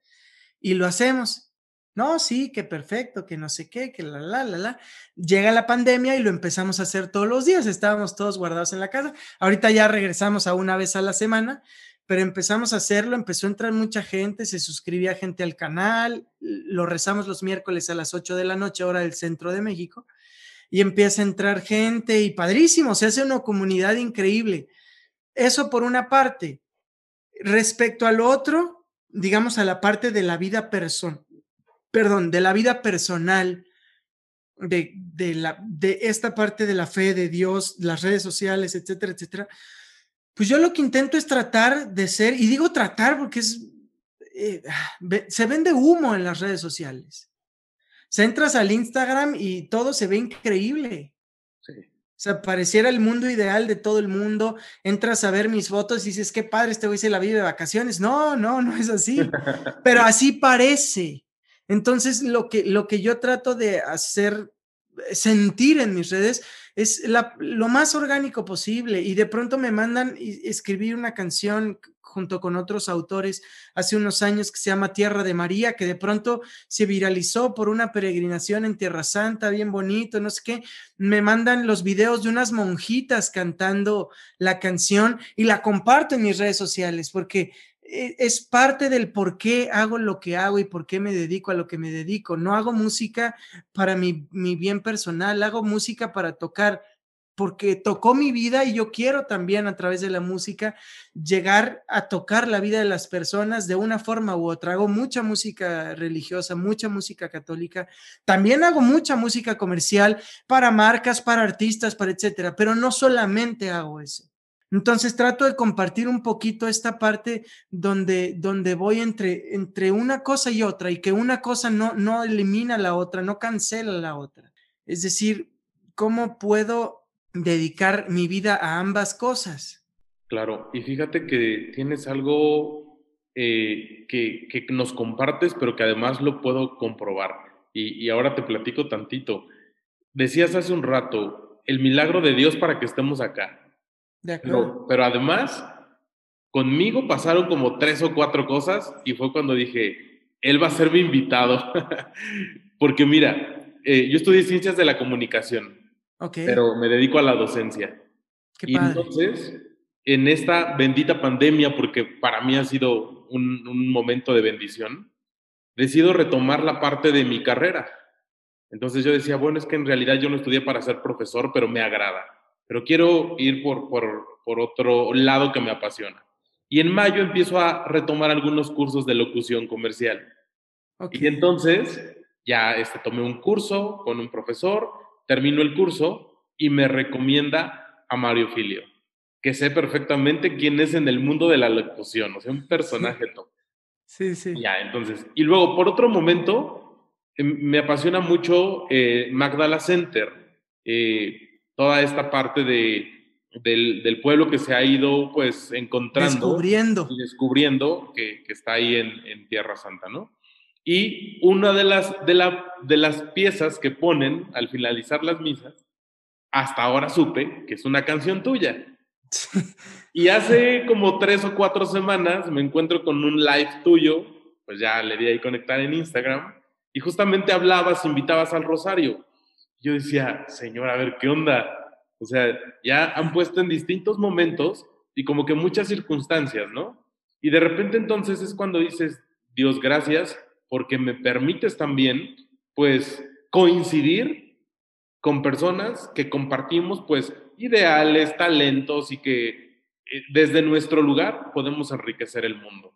y lo hacemos. No, sí, que perfecto, que no sé qué, que la, la, la, la. Llega la pandemia y lo empezamos a hacer todos los días. Estábamos todos guardados en la casa. Ahorita ya regresamos a una vez a la semana, pero empezamos a hacerlo. Empezó a entrar mucha gente, se suscribía gente al canal. Lo rezamos los miércoles a las 8 de la noche, hora del centro de México. Y empieza a entrar gente y padrísimo, se hace una comunidad increíble. Eso por una parte. Respecto al otro, digamos a la parte de la vida personal perdón, de la vida personal, de, de, la, de esta parte de la fe, de Dios, las redes sociales, etcétera, etcétera, pues yo lo que intento es tratar de ser, y digo tratar porque es, eh, se vende humo en las redes sociales. Se entras al Instagram y todo se ve increíble. O sea, pareciera el mundo ideal de todo el mundo. Entras a ver mis fotos y dices, qué padre, este güey se la vive de vacaciones. No, no, no es así. Pero así parece. Entonces, lo que, lo que yo trato de hacer eh, sentir en mis redes es lo más orgánico posible y de pronto me mandan escribir una canción junto con otros autores hace unos años que se llama Tierra de María, que de pronto se viralizó por una peregrinación en Tierra Santa, bien bonito, no sé qué. Me mandan los videos de unas monjitas cantando la canción y la comparto en mis redes sociales porque e, es parte del por qué hago lo que hago y por qué me dedico a lo que me dedico. No hago música para mi, bien personal, hago música para tocar, porque tocó mi vida y yo quiero también a través de la música llegar a tocar la vida de las personas de una forma u otra. Hago mucha música religiosa, mucha música católica, también hago mucha música comercial para marcas, para artistas, para etcétera, pero no solamente hago eso. Entonces trato de compartir un poquito esta parte donde, donde voy entre, entre una cosa y otra y que una cosa no, no elimina la otra, no cancela la otra. Es decir, ¿cómo puedo dedicar mi vida a ambas cosas? Claro, y fíjate que tienes algo eh, que, que, nos compartes, pero que además lo puedo comprobar. Y, y ahora te platico tantito. Decías hace un rato, el milagro de Dios para que estemos acá. Pero, pero, además, conmigo pasaron como tres o cuatro cosas y fue cuando dije, él va a ser mi invitado. Porque mira, eh, yo estudié ciencias de la comunicación, pero me dedico a la docencia. y entonces, en esta bendita pandemia, porque para mí ha sido un, un momento de bendición, decido retomar la parte de mi carrera. Entonces yo decía, bueno, es que en realidad yo no estudié para ser profesor, pero me agrada pero quiero ir por, por, otro lado que me apasiona. Y en mayo empiezo a retomar algunos cursos de locución comercial. Y entonces ya este, tomé un curso con un profesor, termino el curso y me recomienda a Mario Filio, que sé perfectamente quién es en el mundo de la locución, o sea, un personaje top. Sí, sí. Ya, entonces. Y luego, por otro momento, em, me apasiona mucho eh, Magdala Center. Eh, toda esta parte de, del, pueblo que se ha ido pues encontrando. Descubriendo. Y descubriendo que, está ahí en, Tierra Santa, ¿no? Y una de las, de, la, de las piezas que ponen al finalizar las misas, hasta ahora supe que es una canción tuya. Y hace como tres o cuatro semanas me encuentro con un live tuyo, pues ya le di ahí conectar en Instagram, y justamente hablabas, invitabas al rosario. Yo decía, señor, a ver, ¿qué onda? O sea, ya han puesto en distintos momentos y como que muchas circunstancias, ¿no? Y de repente entonces es cuando dices, Dios, gracias, porque me permites también, pues, coincidir con personas que compartimos, pues, ideales, talentos y que eh, desde nuestro lugar podemos enriquecer el mundo.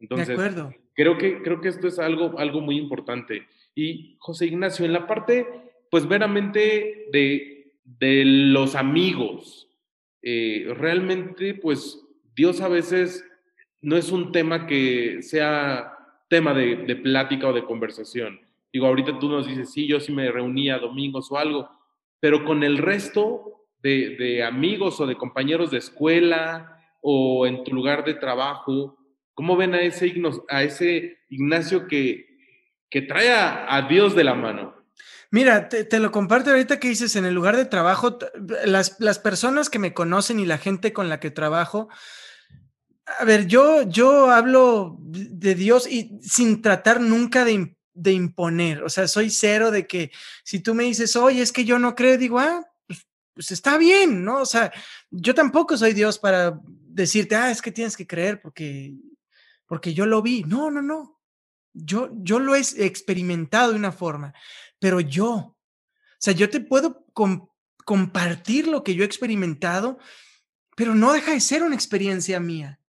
Entonces, de acuerdo. Creo que, creo que esto es algo, algo muy importante. Y José Ignacio, en la parte pues veramente de, de los amigos. Eh, realmente, pues Dios a veces no es un tema que sea tema de, de, plática o de conversación. Digo, ahorita tú nos dices, sí, yo sí me reunía domingos o algo, pero con el resto de, de amigos o de compañeros de escuela o en tu lugar de trabajo, ¿cómo ven a ese, a ese Ignacio que, que trae a Dios de la mano? Mira, te, lo comparto ahorita que dices, en el lugar de trabajo, las, las, personas que me conocen y la gente con la que trabajo, a ver, yo, yo hablo de Dios y sin tratar nunca de, de imponer, o sea, soy cero de que si tú me dices, oye, es que yo no creo, digo, ah, pues, pues está bien, ¿no? O sea, yo tampoco soy Dios para decirte, ah, es que tienes que creer porque, porque yo lo vi. No, no, no. Yo, yo lo he experimentado de una forma, pero yo, o sea, yo te puedo compartir lo que yo he experimentado, pero no deja de ser una experiencia mía.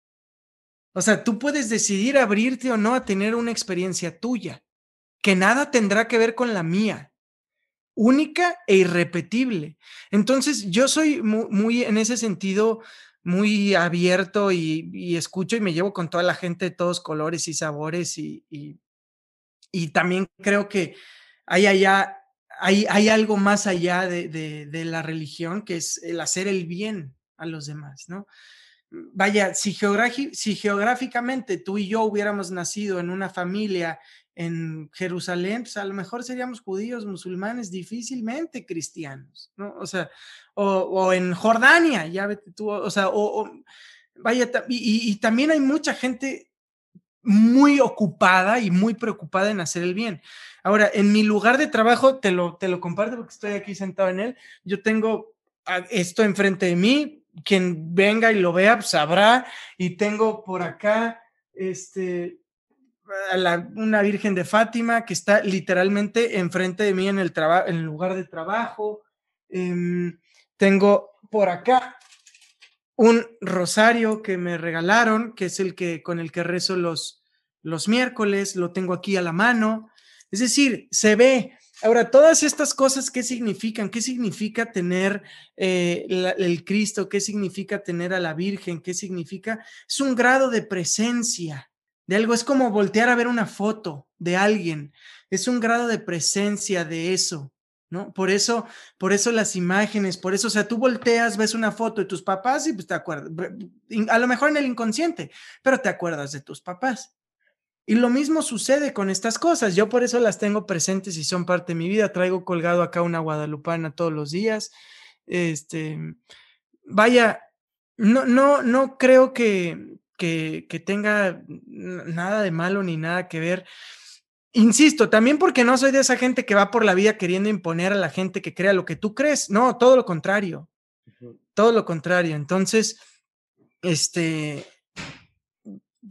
O sea, tú puedes decidir abrirte o no a tener una experiencia tuya, que nada tendrá que ver con la mía, única e irrepetible. Entonces, yo soy muy, en ese sentido, muy abierto y, escucho y me llevo con toda la gente de todos colores y sabores y, y, también creo que hay allá, hay, hay algo más allá de, de la religión, que es el hacer el bien a los demás, ¿no? Vaya, si, si geográficamente tú y yo hubiéramos nacido en una familia en Jerusalén, pues a lo mejor seríamos judíos, musulmanes, difícilmente cristianos, ¿no? O sea, o, en Jordania, ya vete tú, o sea, o, vaya, y, también hay mucha gente muy ocupada y muy preocupada en hacer el bien. Ahora, en mi lugar de trabajo, te lo, te lo comparto porque estoy aquí sentado en él, yo tengo esto enfrente de mí, quien venga y lo vea pues, sabrá. Y tengo por acá este, una Virgen de Fátima que está literalmente enfrente de mí en el, en el lugar de trabajo. Em, tengo por acá un rosario que me regalaron, que es el que con el que rezo los, los miércoles, lo tengo aquí a la mano. Es decir, se ve, Ahora, todas estas cosas, ¿qué significan? ¿Qué significa tener eh, el Cristo? ¿Qué significa tener a la Virgen? ¿Qué significa? Es un grado de presencia de algo. Es como voltear a ver una foto de alguien. Es un grado de presencia de eso, ¿no? Por eso, por eso las imágenes, por eso, o sea, tú volteas, ves una foto de tus papás y pues te acuerdas, a lo mejor en el inconsciente, pero te acuerdas de tus papás. Y lo mismo sucede con estas cosas. Yo por eso las tengo presentes y son parte de mi vida. Traigo colgado acá una guadalupana todos los días. Este, vaya, no, no, no creo que, que, que tenga nada de malo ni nada que ver. Insisto, también porque no soy de esa gente que va por la vida queriendo imponer a la gente que crea lo que tú crees. No, todo lo contrario. Todo lo contrario. Entonces, este,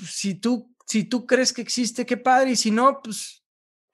si tú si tú crees que existe, qué padre, y si no, pues,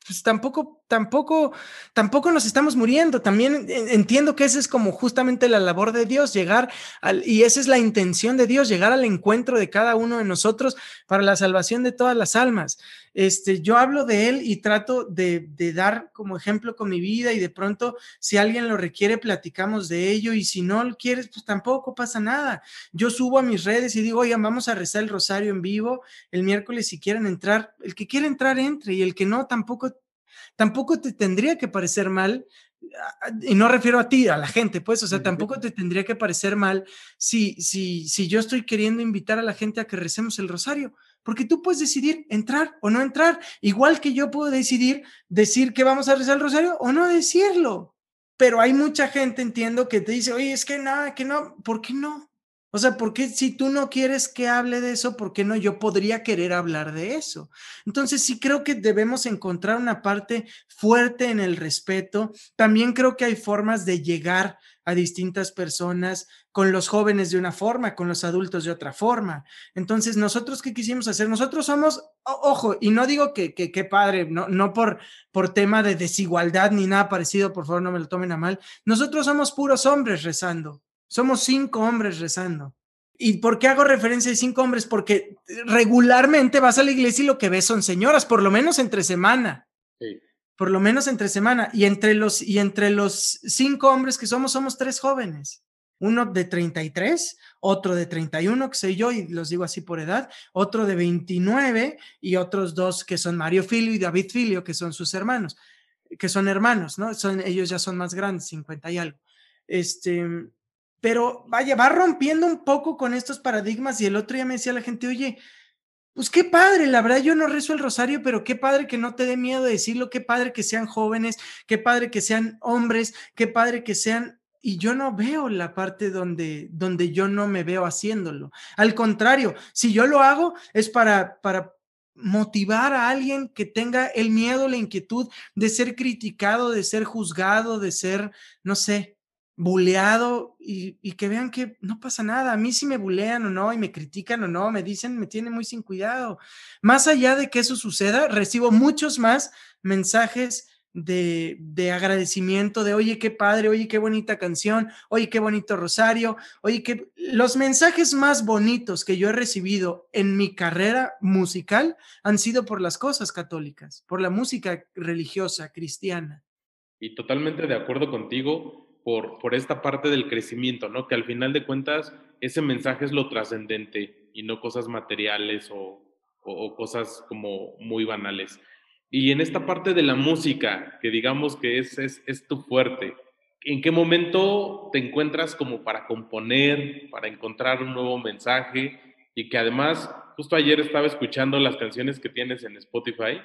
pues tampoco tampoco, tampoco nos estamos muriendo. También entiendo que esa es como justamente la labor de Dios, llegar al, y esa es la intención de Dios, llegar al encuentro de cada uno de nosotros para la salvación de todas las almas. Este, yo hablo de él y trato de, de dar como ejemplo con mi vida y de pronto si alguien lo requiere platicamos de ello y si no lo quieres pues tampoco pasa nada. Yo subo a mis redes y digo, oigan, vamos a rezar el rosario en vivo el miércoles si quieren entrar, el que quiera entrar entre y el que no tampoco tampoco te tendría que parecer mal, ah, y no refiero a ti, a la gente, pues, o sea, tampoco te tendría que parecer mal si, si, si yo estoy queriendo invitar a la gente a que recemos el rosario, porque tú puedes decidir entrar o no entrar, igual que yo puedo decidir decir que vamos a rezar el rosario o no decirlo. Pero hay mucha gente, entiendo, que te dice, oye, es que nada, que no, ¿por qué no? O sea, ¿por qué si tú no quieres que hable de eso, por qué no yo podría querer hablar de eso? Entonces sí creo que debemos encontrar una parte fuerte en el respeto. También creo que hay formas de llegar a distintas personas, con los jóvenes de una forma, con los adultos de otra forma. Entonces, nosotros qué quisimos hacer? Nosotros somos, ojo, y no digo que qué padre, no, no por, por tema de desigualdad ni nada parecido, por favor no me lo tomen a mal. Nosotros somos puros hombres rezando. Somos cinco hombres rezando. ¿Y por qué hago referencia de cinco hombres? Porque regularmente vas a la iglesia y lo que ves son señoras, por lo menos entre semana. Por lo menos entre semana. Y entre los, y entre los cinco hombres que somos, somos tres jóvenes. Uno de 33, otro de 31, que soy yo, y los digo así por edad, otro de 29 y otros dos que son Mario Filio y David Filio, que son sus hermanos, que son hermanos, ¿no? Son, ellos ya son más grandes, 50 y algo. Este, pero vaya, va rompiendo un poco con estos paradigmas y el otro día me decía la gente, oye, pues qué padre, la verdad yo no rezo el rosario, pero qué padre que no te dé miedo de decirlo, qué padre que sean jóvenes, qué padre que sean hombres, qué padre que sean y yo no veo la parte donde, donde yo no me veo haciéndolo. Al contrario, si yo lo hago es para, para motivar a alguien que tenga el miedo, la inquietud de ser criticado, de ser juzgado, de ser, no sé, buleado y, que vean que no pasa nada. A mí si me bulean o no y me critican o no, me dicen, me tienen muy sin cuidado. Más allá de que eso suceda, recibo muchos más mensajes de, agradecimiento, de oye, qué padre, oye, qué bonita canción, oye, qué bonito rosario, oye, que los mensajes más bonitos que yo he recibido en mi carrera musical han sido por las cosas católicas, por la música religiosa, cristiana. Y totalmente de acuerdo contigo por, por esta parte del crecimiento, ¿no? Que al final de cuentas ese mensaje es lo trascendente y no cosas materiales o, o cosas como muy banales. Y en esta parte de la música, que digamos que es, es, tu fuerte, ¿en qué momento te encuentras como para componer, para encontrar un nuevo mensaje? Y que además, justo ayer estaba escuchando las canciones que tienes en Spotify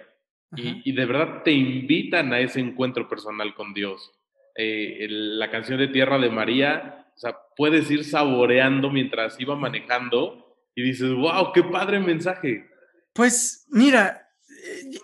y, de verdad te invitan a ese encuentro personal con Dios. Eh, la canción de Tierra de María, o sea, puedes ir saboreando mientras iba manejando y dices, wow, qué padre mensaje. Pues mira,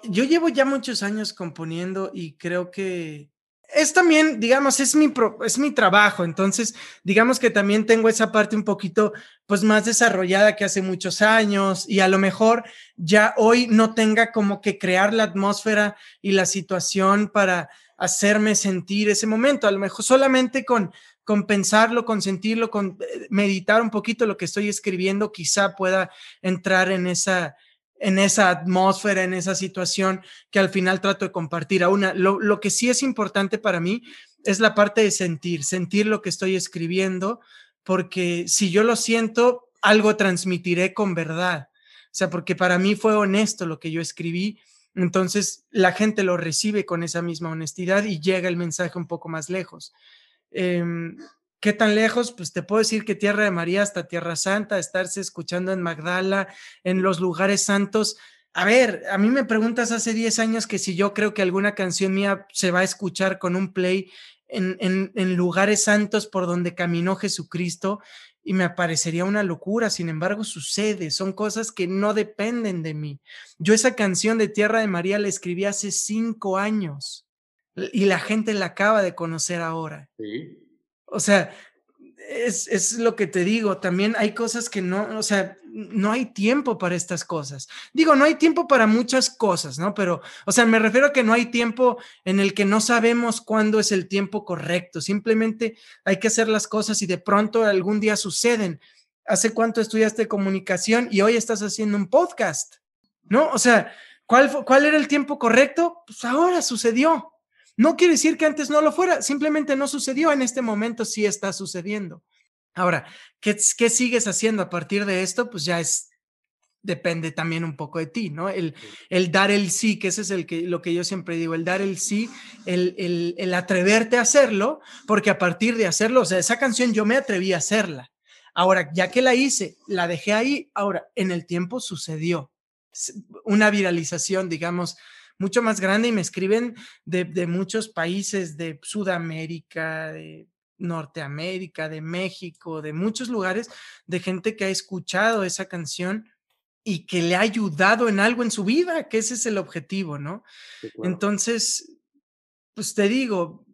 yo llevo ya muchos años componiendo y creo que es también, digamos, es mi, es mi trabajo, entonces, digamos que también tengo esa parte un poquito, pues, más desarrollada que hace muchos años y a lo mejor ya hoy no tenga como que crear la atmósfera y la situación para hacerme sentir ese momento, a lo mejor solamente con, con pensarlo, con sentirlo, con eh, meditar un poquito lo que estoy escribiendo, quizá pueda entrar en esa, en esa atmósfera, en esa situación que al final trato de compartir. A una, lo, que sí es importante para mí es la parte de sentir, sentir lo que estoy escribiendo, porque si yo lo siento, algo transmitiré con verdad. O sea, porque para mí fue honesto lo que yo escribí, entonces la gente lo recibe con esa misma honestidad y llega el mensaje un poco más lejos. Em, ¿Qué tan lejos? Pues te puedo decir que Tierra de María hasta Tierra Santa, estarse escuchando en Magdala, en los lugares santos. A ver, a mí me preguntas hace 10 años que si yo creo que alguna canción mía se va a escuchar con un play en, en, lugares santos por donde caminó Jesucristo y me parecería una locura. Sin embargo, sucede, son cosas que no dependen de mí. Yo esa canción de Tierra de María la escribí hace cinco años y la gente la acaba de conocer ahora. Sí. O sea, es, es, lo que te digo, también hay cosas que no, o sea, no hay tiempo para estas cosas. Digo, no hay tiempo para muchas cosas, ¿no? Pero, o sea, me refiero a que no hay tiempo en el que no sabemos cuándo es el tiempo correcto. Simplemente hay que hacer las cosas y de pronto algún día suceden. ¿Hace cuánto estudiaste comunicación y hoy estás haciendo un podcast? ¿No? O sea, ¿cuál, cuál era el tiempo correcto? Pues ahora sucedió. No quiere decir que antes no lo fuera, simplemente no sucedió, en este momento sí está sucediendo. Ahora, ¿qué, qué sigues haciendo a partir de esto? Pues ya es, depende también un poco de ti, ¿no? El, el dar el sí, que ese es el que, lo que yo siempre digo, el dar el sí, el, el, el atreverte a hacerlo, porque a partir de hacerlo, o sea, esa canción yo me atreví a hacerla. Ahora, ya que la hice, la dejé ahí, ahora, en el tiempo sucedió una viralización, digamos, mucho más grande y me escriben de, muchos países de Sudamérica, de Norteamérica, de México, de muchos lugares, de gente que ha escuchado esa canción y que le ha ayudado en algo en su vida, que ese es el objetivo, ¿no? Entonces, pues te digo,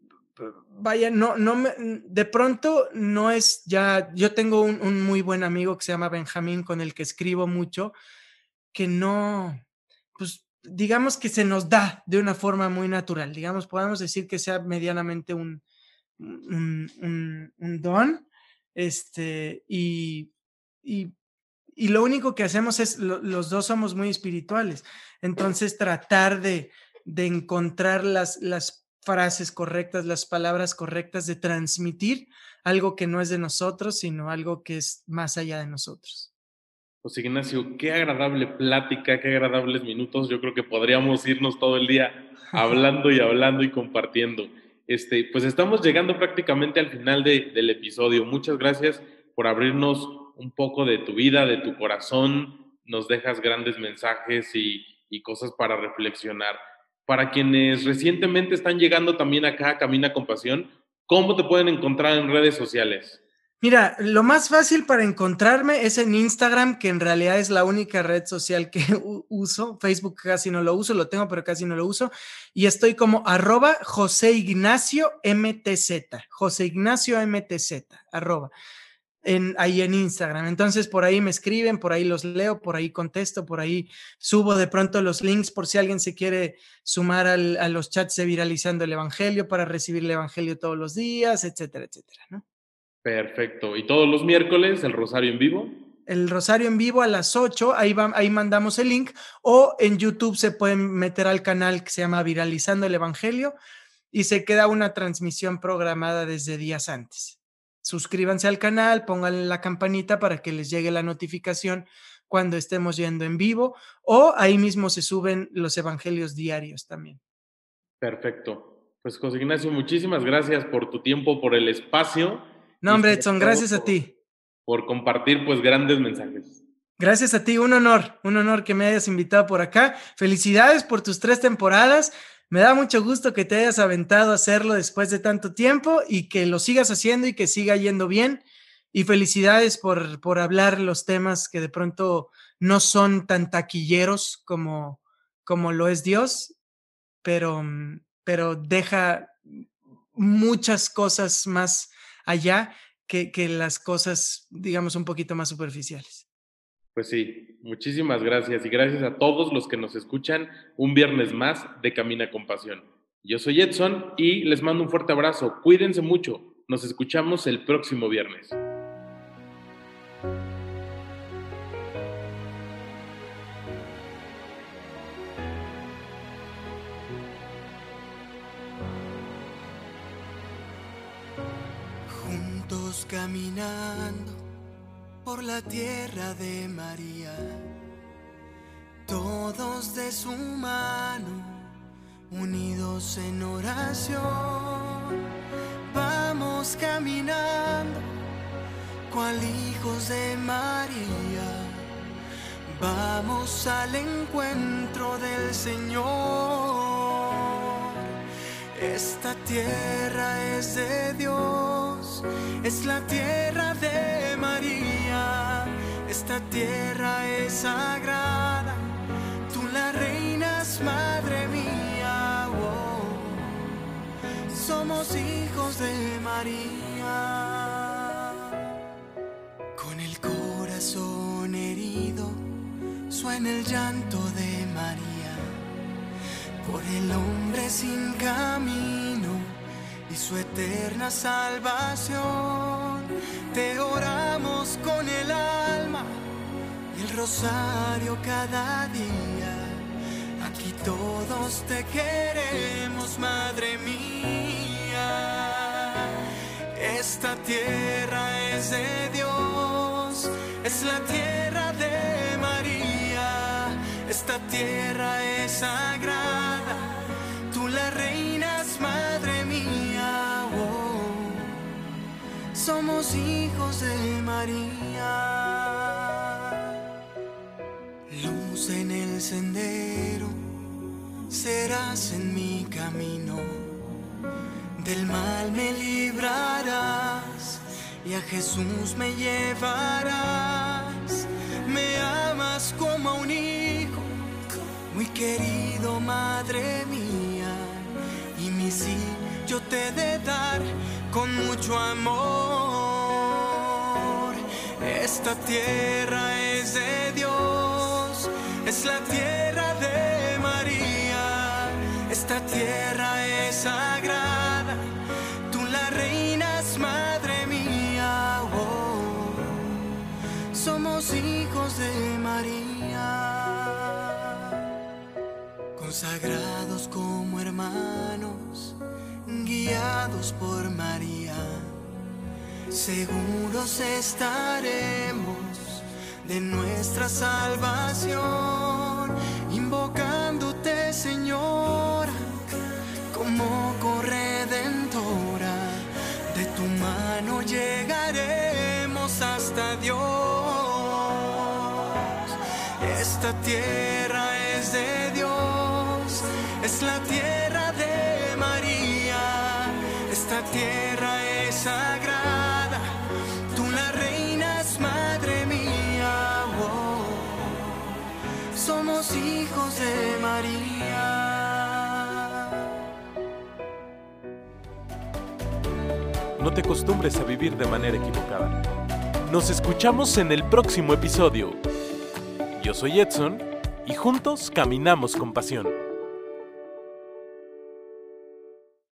vaya, no, no me, de pronto no es ya, yo tengo un, un, muy buen amigo que se llama Benjamín, con el que escribo mucho, que no, digamos que se nos da de una forma muy natural, digamos, podemos decir que sea medianamente un, un, don, este, y, y, y, lo único que hacemos es, los dos somos muy espirituales, entonces tratar de, de encontrar las, las frases correctas, las palabras correctas, de transmitir algo que no es de nosotros, sino algo que es más allá de nosotros. José Ignacio, qué agradable plática, qué agradables minutos. Yo creo que podríamos irnos todo el día hablando y hablando y compartiendo. Este, pues estamos llegando prácticamente al final del episodio. Muchas gracias por abrirnos un poco de tu vida, de tu corazón. Nos dejas grandes mensajes y, y cosas para reflexionar. Para quienes recientemente están llegando también acá a Camina con Pasión, ¿cómo te pueden encontrar en redes sociales? Mira, lo más fácil para encontrarme es en Instagram, que en realidad es la única red social que uso. Facebook casi no lo uso, lo tengo, pero casi no lo uso. Y estoy como arroba José Ignacio MTZ, José Ignacio arroba, en, ahí en Instagram. Entonces por ahí me escriben, por ahí los leo, por ahí contesto, por ahí subo de pronto los links por si alguien se quiere sumar a los chats de Viralizando el Evangelio para recibir el Evangelio todos los días, etcétera, etcétera, ¿no? Perfecto. ¿Y todos los miércoles el Rosario en vivo? El Rosario en vivo a las 8, ahí, ahí mandamos el link, o en YouTube se pueden meter al canal que se llama Viralizando el Evangelio y se queda una transmisión programada desde días antes. Suscríbanse al canal, pongan la campanita para que les llegue la notificación cuando estemos yendo en vivo, o ahí mismo se suben los evangelios diarios también. Perfecto. Pues José Ignacio, muchísimas gracias por tu tiempo, por el espacio no, hombre, Edson, gracias a ti. Por compartir, pues, grandes mensajes. Gracias a ti, un honor, un honor que me hayas invitado por acá. Felicidades por tus tres temporadas. Me da mucho gusto que te hayas aventado a hacerlo después de tanto tiempo y que lo sigas haciendo y que siga yendo bien. Y felicidades por, por hablar los temas que de pronto no son tan taquilleros como, como lo es Dios, pero, pero deja muchas cosas más allá que, que las cosas, digamos, un poquito más superficiales. Pues sí, muchísimas gracias y gracias a todos los que nos escuchan un viernes más de Camina con Pasión. Yo soy Edson y les mando un fuerte abrazo. Cuídense mucho. Nos escuchamos el próximo viernes. Caminando por la tierra de María, todos de su mano, unidos en oración, vamos caminando, cual hijos de María, vamos al encuentro del Señor. Esta tierra es de Dios, es la tierra de María. Esta tierra es sagrada, tú la reinas, madre mía. Somos hijos de María. Con el corazón herido, suena el llanto de María por el hombre sin camino y su eterna salvación. Te oramos con el alma y el rosario cada día. Aquí todos te queremos, Madre mía. Esta tierra es de Dios, es la tierra de María. Esta tierra es sagrada reinas, madre somos hijos de María. Luz en el sendero, serás en mi camino. Del mal me librarás y a Jesús me llevarás. Me amas como a un hijo, muy querido, madre mía sí, yo te de dar con mucho amor. Esta tierra es de Dios, es la tierra de María. Esta tierra es sagrada, tú la reinas, madre mía. Oh, somos hijos de María consagrados como hermanos, guiados por María, seguros estaremos de nuestra salvación, invocándote Señora como corredentora, de tu mano llegaremos hasta Dios. Esta tierra es de Dios es la tierra esta tierra es sagrada, tú la reinas, madre mía. Oh. Somos hijos de María. No te acostumbres a vivir de manera equivocada. Nos escuchamos en el próximo episodio. Yo soy Edson y juntos caminamos con pasión.